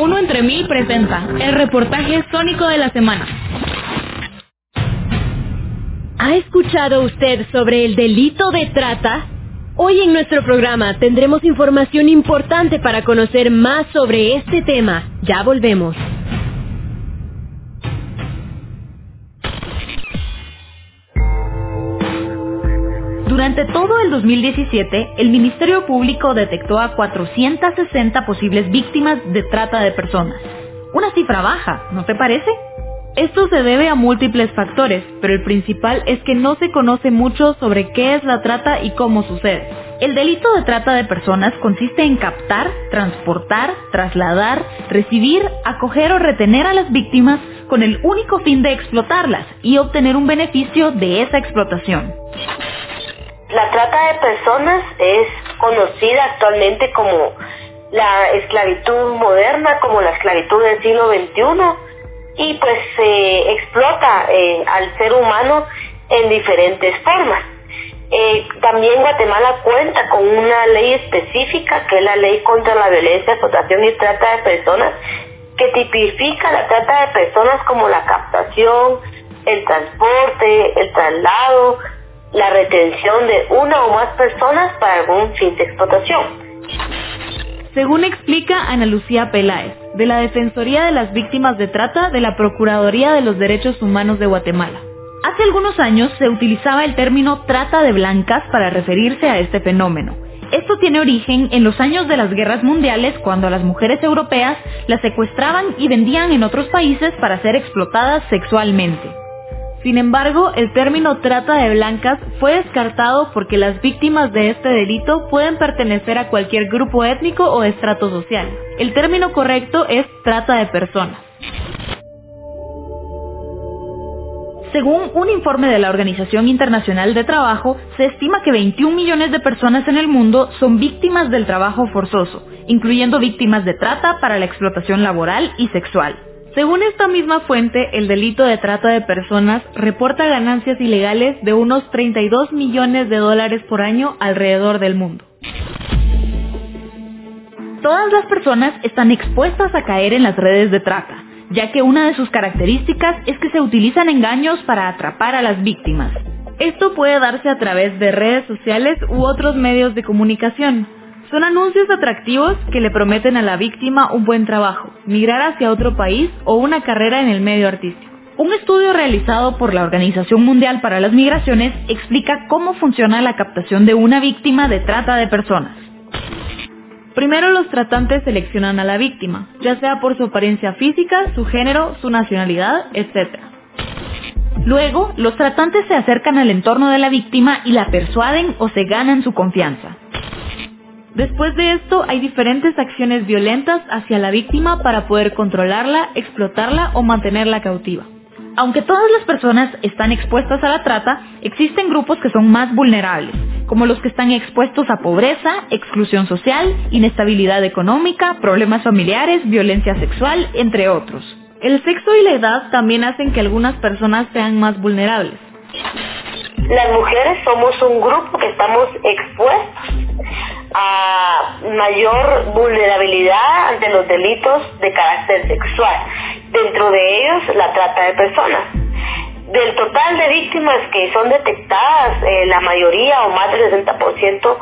Uno entre mil presenta el reportaje sónico de la semana. ¿Ha escuchado usted sobre el delito de trata? Hoy en nuestro programa tendremos información importante para conocer más sobre este tema. Ya volvemos. Durante todo el 2017, el Ministerio Público detectó a 460 posibles víctimas de trata de personas. Una cifra baja, ¿no te parece? Esto se debe a múltiples factores, pero el principal es que no se conoce mucho sobre qué es la trata y cómo sucede. El delito de trata de personas consiste en captar, transportar, trasladar, recibir, acoger o retener a las víctimas con el único fin de explotarlas y obtener un beneficio de esa explotación. Trata de personas es conocida actualmente como la esclavitud moderna, como la esclavitud del siglo XXI y pues se explota eh, al ser humano en diferentes formas. Eh, también Guatemala cuenta con una ley específica que es la ley contra la violencia, explotación y trata de personas que tipifica la trata de personas como la captación, el transporte, el traslado, la retención de una o más personas para algún fin de explotación. Según explica Ana Lucía Peláez, de la Defensoría de las Víctimas de Trata de la Procuraduría de los Derechos Humanos de Guatemala. Hace algunos años se utilizaba el término trata de blancas para referirse a este fenómeno. Esto tiene origen en los años de las guerras mundiales cuando a las mujeres europeas las secuestraban y vendían en otros países para ser explotadas sexualmente. Sin embargo, el término trata de blancas fue descartado porque las víctimas de este delito pueden pertenecer a cualquier grupo étnico o estrato social. El término correcto es trata de personas. Según un informe de la Organización Internacional de Trabajo, se estima que 21 millones de personas en el mundo son víctimas del trabajo forzoso, incluyendo víctimas de trata para la explotación laboral y sexual. Según esta misma fuente, el delito de trata de personas reporta ganancias ilegales de unos 32 millones de dólares por año alrededor del mundo. Todas las personas están expuestas a caer en las redes de trata, ya que una de sus características es que se utilizan engaños para atrapar a las víctimas. Esto puede darse a través de redes sociales u otros medios de comunicación, son anuncios atractivos que le prometen a la víctima un buen trabajo, migrar hacia otro país o una carrera en el medio artístico. Un estudio realizado por la Organización Mundial para las Migraciones explica cómo funciona la captación de una víctima de trata de personas. Primero los tratantes seleccionan a la víctima, ya sea por su apariencia física, su género, su nacionalidad, etc. Luego, los tratantes se acercan al entorno de la víctima y la persuaden o se ganan su confianza. Después de esto hay diferentes acciones violentas hacia la víctima para poder controlarla, explotarla o mantenerla cautiva. Aunque todas las personas están expuestas a la trata, existen grupos que son más vulnerables, como los que están expuestos a pobreza, exclusión social, inestabilidad económica, problemas familiares, violencia sexual, entre otros. El sexo y la edad también hacen que algunas personas sean más vulnerables. Las mujeres somos un grupo que estamos expuestos a mayor vulnerabilidad ante los delitos de carácter sexual, dentro de ellos la trata de personas. Del total de víctimas que son detectadas, eh, la mayoría o más del 60%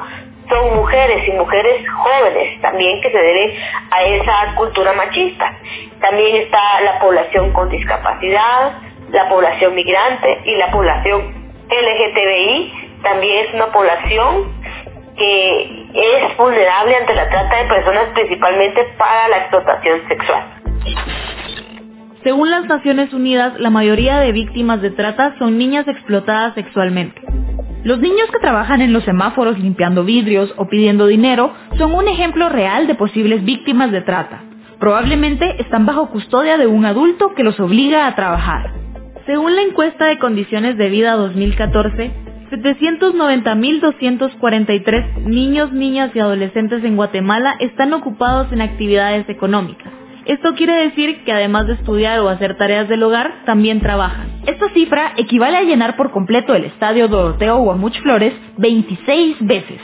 son mujeres y mujeres jóvenes también que se debe a esa cultura machista. También está la población con discapacidad, la población migrante y la población LGTBI también es una población que es vulnerable ante la trata de personas principalmente para la explotación sexual. Según las Naciones Unidas, la mayoría de víctimas de trata son niñas explotadas sexualmente. Los niños que trabajan en los semáforos limpiando vidrios o pidiendo dinero son un ejemplo real de posibles víctimas de trata. Probablemente están bajo custodia de un adulto que los obliga a trabajar. Según la encuesta de condiciones de vida 2014, 790.243 niños, niñas y adolescentes en Guatemala están ocupados en actividades económicas. Esto quiere decir que además de estudiar o hacer tareas del hogar, también trabajan. Esta cifra equivale a llenar por completo el estadio Doroteo Guamuch Flores 26 veces.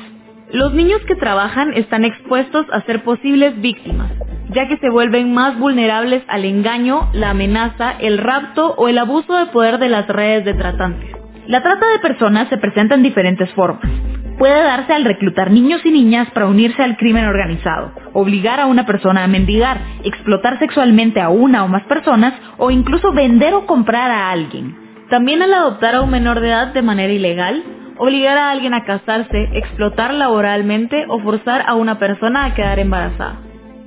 Los niños que trabajan están expuestos a ser posibles víctimas. ya que se vuelven más vulnerables al engaño, la amenaza, el rapto o el abuso de poder de las redes de tratantes. La trata de personas se presenta en diferentes formas. Puede darse al reclutar niños y niñas para unirse al crimen organizado, obligar a una persona a mendigar, explotar sexualmente a una o más personas o incluso vender o comprar a alguien. También al adoptar a un menor de edad de manera ilegal, obligar a alguien a casarse, explotar laboralmente o forzar a una persona a quedar embarazada.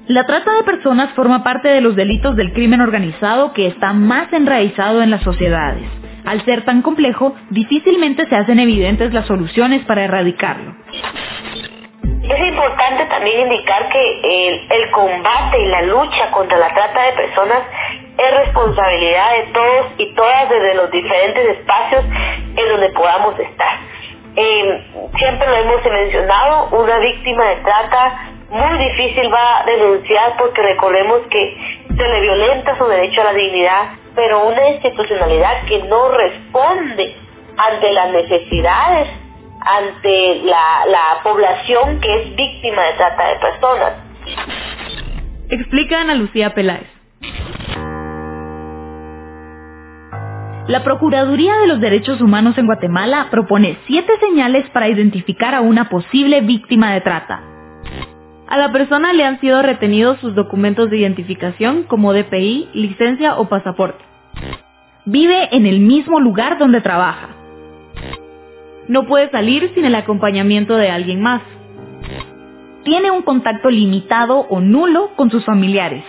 La trata de personas forma parte de los delitos del crimen organizado que está más enraizado en las sociedades. Al ser tan complejo, difícilmente se hacen evidentes las soluciones para erradicarlo. Es importante también indicar que el, combate y la lucha contra la trata de personas es responsabilidad de todos y todas desde los diferentes espacios en donde podamos estar. Eh, siempre lo hemos mencionado, una víctima de trata muy difícil va a denunciar porque recordemos que se le violenta su derecho a la dignidad, pero una institucionalidad que no responde ante las necesidades, ante la, la población que es víctima de trata de personas. Explica Ana Lucía Peláez. La Procuraduría de los Derechos Humanos en Guatemala propone siete señales para identificar a una posible víctima de trata. A la persona le han sido retenidos sus documentos de identificación como DPI, licencia o pasaporte. Vive en el mismo lugar donde trabaja. No puede salir sin el acompañamiento de alguien más. Tiene un contacto limitado o nulo con sus familiares.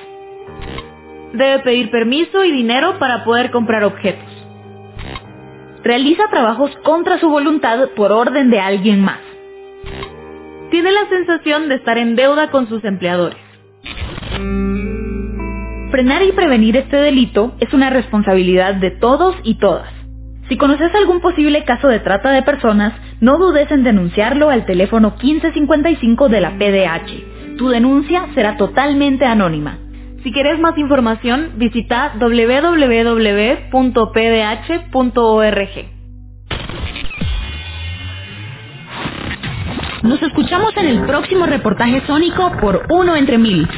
Debe pedir permiso y dinero para poder comprar objetos realiza trabajos contra su voluntad por orden de alguien más. Tiene la sensación de estar en deuda con sus empleadores. Frenar y prevenir este delito es una responsabilidad de todos y todas. Si conoces algún posible caso de trata de personas, no dudes en denunciarlo al teléfono 1555 de la PDH. Tu denuncia será totalmente anónima. Si quieres más información, visita www.pdh.org. Nos escuchamos en el próximo reportaje sónico por Uno entre Mil.